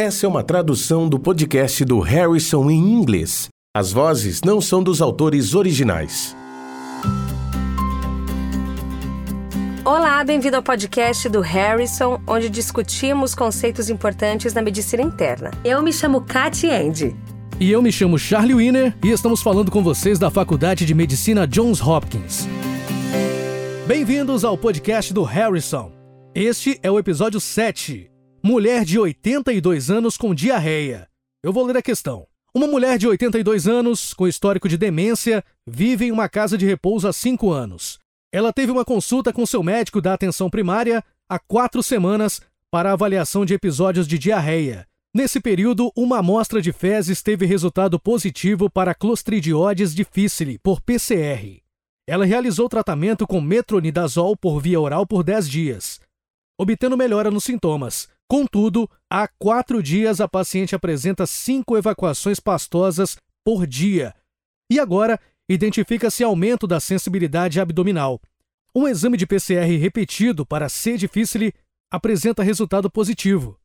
Essa é uma tradução do podcast do Harrison em inglês. As vozes não são dos autores originais. Olá, bem-vindo ao podcast do Harrison, onde discutimos conceitos importantes na medicina interna. Eu me chamo Katy Andy. E eu me chamo Charlie Wiener e estamos falando com vocês da Faculdade de Medicina Johns Hopkins. Bem-vindos ao podcast do Harrison. Este é o episódio 7. Mulher de 82 anos com diarreia. Eu vou ler a questão. Uma mulher de 82 anos, com histórico de demência, vive em uma casa de repouso há 5 anos. Ela teve uma consulta com seu médico da atenção primária há quatro semanas para avaliação de episódios de diarreia. Nesse período, uma amostra de fezes teve resultado positivo para Clostridioides difficile, por PCR. Ela realizou tratamento com metronidazol por via oral por 10 dias, obtendo melhora nos sintomas. Contudo, há quatro dias a paciente apresenta cinco evacuações pastosas por dia. E agora identifica-se aumento da sensibilidade abdominal. Um exame de PCR repetido para C. difficile apresenta resultado positivo.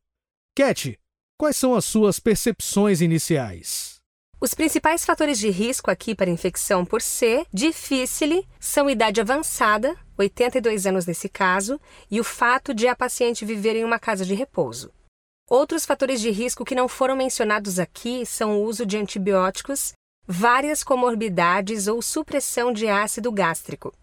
Cat, quais são as suas percepções iniciais? Os principais fatores de risco aqui para infecção por C. difficile são idade avançada, 82 anos nesse caso, e o fato de a paciente viver em uma casa de repouso. Outros fatores de risco que não foram mencionados aqui são o uso de antibióticos várias comorbidades ou supressão de ácido gástrico.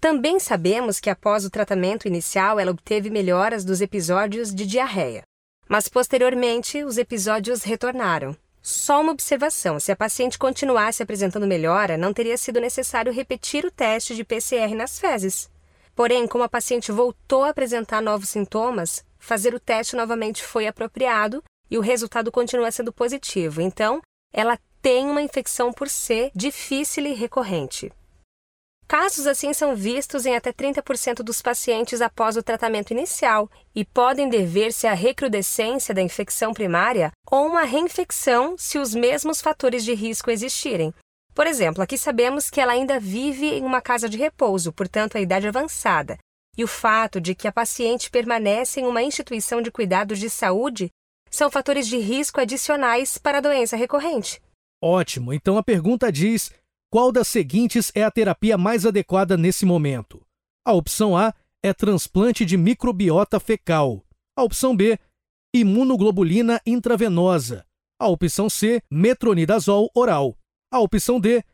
Também sabemos que após o tratamento inicial ela obteve melhoras dos episódios de diarreia, mas posteriormente os episódios retornaram. Só uma observação: se a paciente continuasse apresentando melhora, não teria sido necessário repetir o teste de PCR nas fezes. Porém, como a paciente voltou a apresentar novos sintomas, fazer o teste novamente foi apropriado e o resultado continua sendo positivo. Então, ela tem uma infecção por C difícil e recorrente. Casos assim são vistos em até 30% dos pacientes após o tratamento inicial e podem dever-se à recrudescência da infecção primária ou uma reinfecção se os mesmos fatores de risco existirem. Por exemplo, aqui sabemos que ela ainda vive em uma casa de repouso, portanto, a idade avançada, e o fato de que a paciente permanece em uma instituição de cuidados de saúde são fatores de risco adicionais para a doença recorrente. Ótimo, então a pergunta diz: qual das seguintes é a terapia mais adequada nesse momento? A opção A é transplante de microbiota fecal. A opção B, imunoglobulina intravenosa. A opção C, metronidazol oral. A opção D,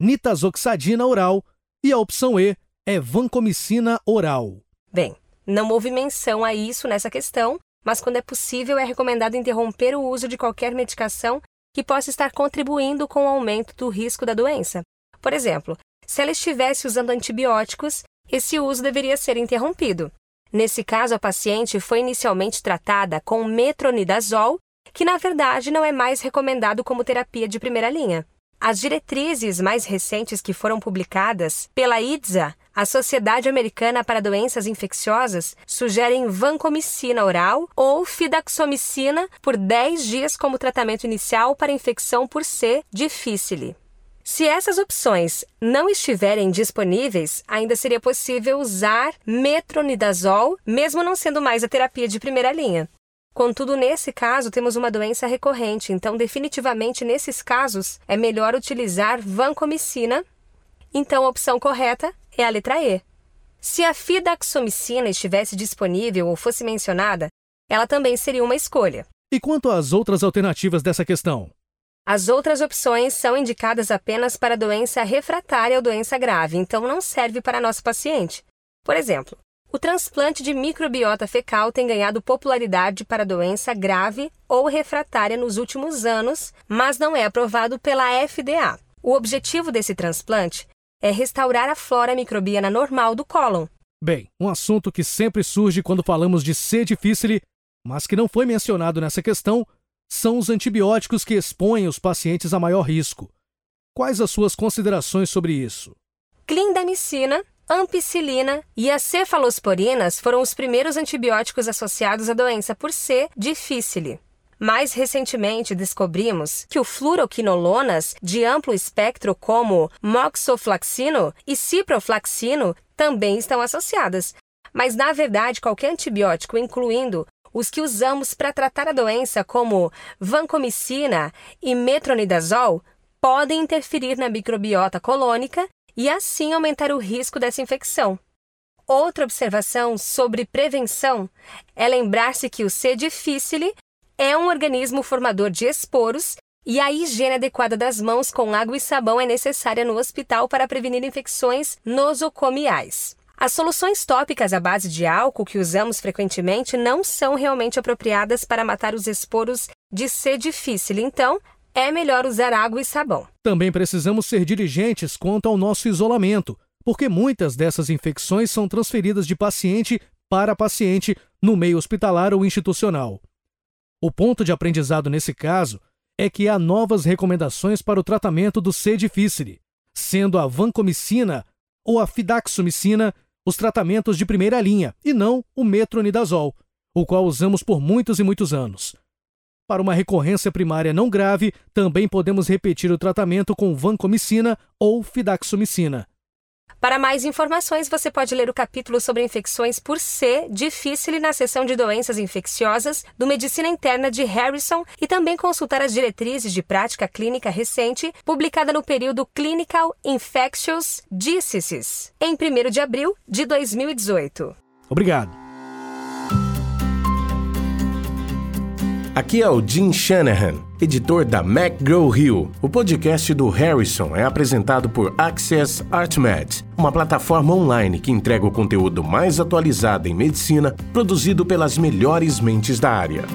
nitazoxadina oral. E a opção E é vancomicina oral. Bem, não houve menção a isso nessa questão, mas quando é possível é recomendado interromper o uso de qualquer medicação que possa estar contribuindo com o aumento do risco da doença. Por exemplo, se ela estivesse usando antibióticos, esse uso deveria ser interrompido. Nesse caso, a paciente foi inicialmente tratada com metronidazol, que na verdade não é mais recomendado como terapia de primeira linha. As diretrizes mais recentes que foram publicadas pela IDSA, a Sociedade Americana para Doenças Infecciosas, sugerem vancomicina oral ou fidaxomicina por 10 dias como tratamento inicial para infecção por C. difficile. Se essas opções não estiverem disponíveis, ainda seria possível usar metronidazol, mesmo não sendo mais a terapia de primeira linha. Contudo, nesse caso, temos uma doença recorrente, então, definitivamente, nesses casos, é melhor utilizar vancomicina. Então, a opção correta é a letra E. Se a fidaxomicina estivesse disponível ou fosse mencionada, ela também seria uma escolha. E quanto às outras alternativas dessa questão? As outras opções são indicadas apenas para doença refratária ou doença grave, então não serve para nosso paciente. Por exemplo, o transplante de microbiota fecal tem ganhado popularidade para doença grave ou refratária nos últimos anos, mas não é aprovado pela FDA. O objetivo desse transplante é restaurar a flora microbiana normal do cólon. Bem, um assunto que sempre surge quando falamos de C. difficile, mas que não foi mencionado nessa questão, são os antibióticos que expõem os pacientes a maior risco. Quais as suas considerações sobre isso? Clindamicina ampicilina e as cefalosporinas foram os primeiros antibióticos associados à doença por C. difficile. Mais recentemente, descobrimos que o fluoroquinolonas de amplo espectro, como moxoflaxino e ciproflaxino, também estão associadas. Mas, na verdade, qualquer antibiótico, incluindo os que usamos para tratar a doença, como vancomicina e metronidazol, podem interferir na microbiota colônica e assim aumentar o risco dessa infecção. Outra observação sobre prevenção é lembrar-se que o C. difficile é um organismo formador de esporos e a higiene adequada das mãos com água e sabão é necessária no hospital para prevenir infecções nosocomiais. As soluções tópicas à base de álcool que usamos frequentemente não são realmente apropriadas para matar os esporos de C. difficile, então é melhor usar água e sabão. Também precisamos ser diligentes quanto ao nosso isolamento, porque muitas dessas infecções são transferidas de paciente para paciente no meio hospitalar ou institucional. O ponto de aprendizado nesse caso é que há novas recomendações para o tratamento do C. difficile, sendo a vancomicina ou a fidaxomicina os tratamentos de primeira linha e não o metronidazol, o qual usamos por muitos e muitos anos. Para uma recorrência primária não grave, também podemos repetir o tratamento com vancomicina ou fidaxomicina. Para mais informações, você pode ler o capítulo sobre infecções por C difícil na seção de doenças infecciosas do Medicina Interna de Harrison e também consultar as diretrizes de prática clínica recente, publicada no período Clinical Infectious Diseases, em 1 de abril de 2018. Obrigado. Aqui é o Jim Shanahan, editor da McGraw-Hill. O podcast do Harrison é apresentado por Access ArtMed, uma plataforma online que entrega o conteúdo mais atualizado em medicina, produzido pelas melhores mentes da área.